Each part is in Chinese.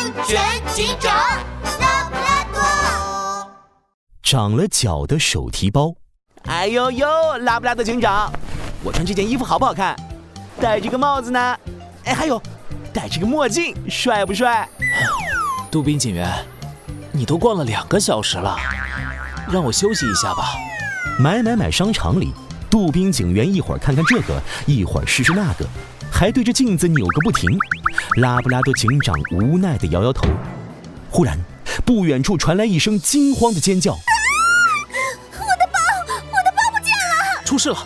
安全警长拉布拉多，长了脚的手提包。哎呦呦，拉布拉多警长，我穿这件衣服好不好看？戴这个帽子呢？哎，还有，戴这个墨镜帅不帅？杜宾警员，你都逛了两个小时了，让我休息一下吧。买买买！商场里，杜宾警员一会儿看看这个，一会儿试试那个，还对着镜子扭个不停。拉布拉多警长无奈地摇摇头。忽然，不远处传来一声惊慌的尖叫：“啊我的包，我的包不见了！出事了！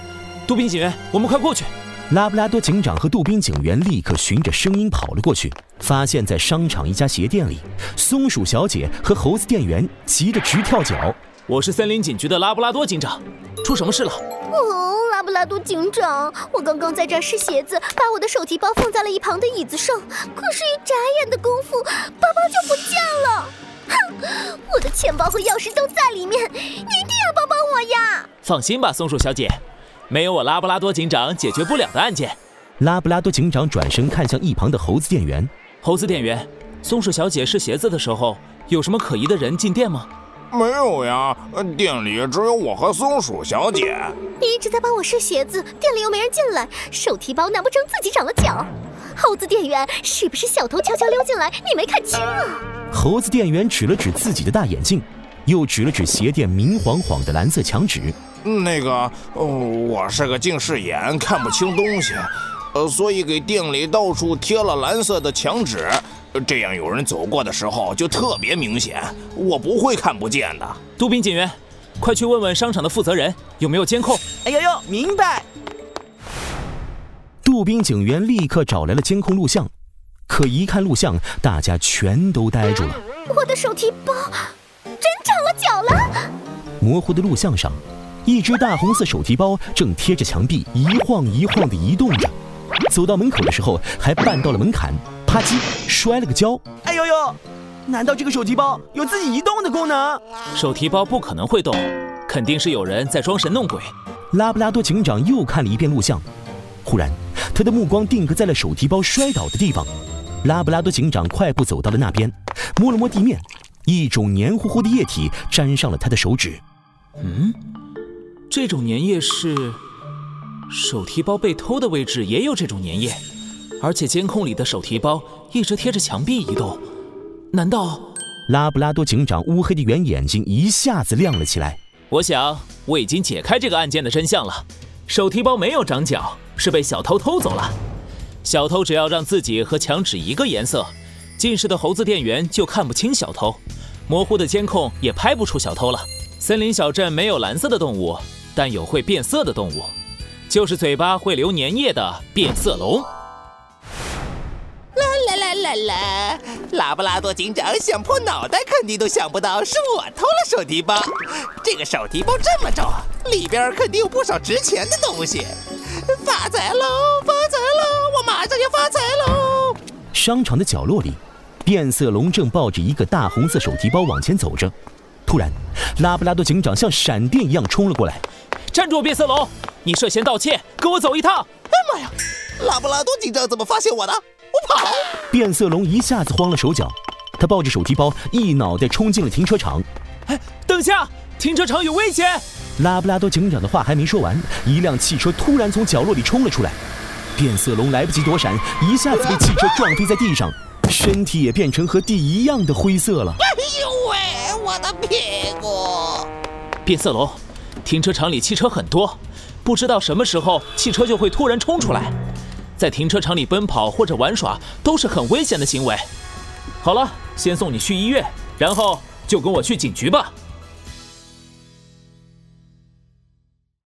杜宾警员，我们快过去！”拉布拉多警长和杜宾警员立刻循着声音跑了过去，发现在商场一家鞋店里，松鼠小姐和猴子店员急得直跳脚。我是森林警局的拉布拉多警长，出什么事了？哦，拉布拉多警长，我刚刚在这儿试鞋子，把我的手提包放在了一旁的椅子上，可是，一眨眼的功夫，包包就不见了。哼，我的钱包和钥匙都在里面，你一定要帮帮我呀！放心吧，松鼠小姐，没有我拉布拉多警长解决不了的案件。拉布拉多警长转身看向一旁的猴子店员，猴子店员，松鼠小姐试鞋子的时候，有什么可疑的人进店吗？没有呀，店里只有我和松鼠小姐。你一直在帮我试鞋子，店里又没人进来，手提包难不成自己长了脚？猴子店员，是不是小偷悄悄溜进来，你没看清啊？猴子店员指了指自己的大眼镜，又指了指鞋店明晃晃的蓝色墙纸。那个，哦，我是个近视眼，看不清东西，呃，所以给店里到处贴了蓝色的墙纸。这样有人走过的时候就特别明显，我不会看不见的。杜宾警员，快去问问商场的负责人有没有监控。哎呦呦，明白。杜宾警员立刻找来了监控录像，可一看录像，大家全都呆住了。我的手提包真长了脚了！模糊的录像上，一只大红色手提包正贴着墙壁一晃一晃地移动着，走到门口的时候还绊到了门槛。啪叽，摔了个跤！哎呦呦，难道这个手提包有自己移动的功能？手提包不可能会动，肯定是有人在装神弄鬼。拉布拉多警长又看了一遍录像，忽然，他的目光定格在了手提包摔倒的地方。拉布拉多警长快步走到了那边，摸了摸地面，一种黏糊糊的液体沾上了他的手指。嗯，这种粘液是手提包被偷的位置也有这种粘液。而且监控里的手提包一直贴着墙壁移动，难道拉布拉多警长乌黑的圆眼睛一下子亮了起来？我想我已经解开这个案件的真相了，手提包没有长脚，是被小偷偷走了。小偷只要让自己和墙纸一个颜色，近视的猴子店员就看不清小偷，模糊的监控也拍不出小偷了。森林小镇没有蓝色的动物，但有会变色的动物，就是嘴巴会流粘液的变色龙。啦啦！拉布拉多警长想破脑袋肯定都想不到是我偷了手提包。这个手提包这么重，里边肯定有不少值钱的东西。发财喽！发财喽！我马上要发财喽！商场的角落里，变色龙正抱着一个大红色手提包往前走着。突然，拉布拉多警长像闪电一样冲了过来。站住，变色龙！你涉嫌盗窃，跟我走一趟！哎妈呀！拉布拉多警长怎么发现我的？变色龙一下子慌了手脚，他抱着手提包，一脑袋冲进了停车场。哎，等下，停车场有危险！拉布拉多警长的话还没说完，一辆汽车突然从角落里冲了出来。变色龙来不及躲闪，一下子被汽车撞飞在地上，身体也变成和地一样的灰色了。哎呦喂，我的屁股！变色龙，停车场里汽车很多，不知道什么时候汽车就会突然冲出来。在停车场里奔跑或者玩耍都是很危险的行为。好了，先送你去医院，然后就跟我去警局吧。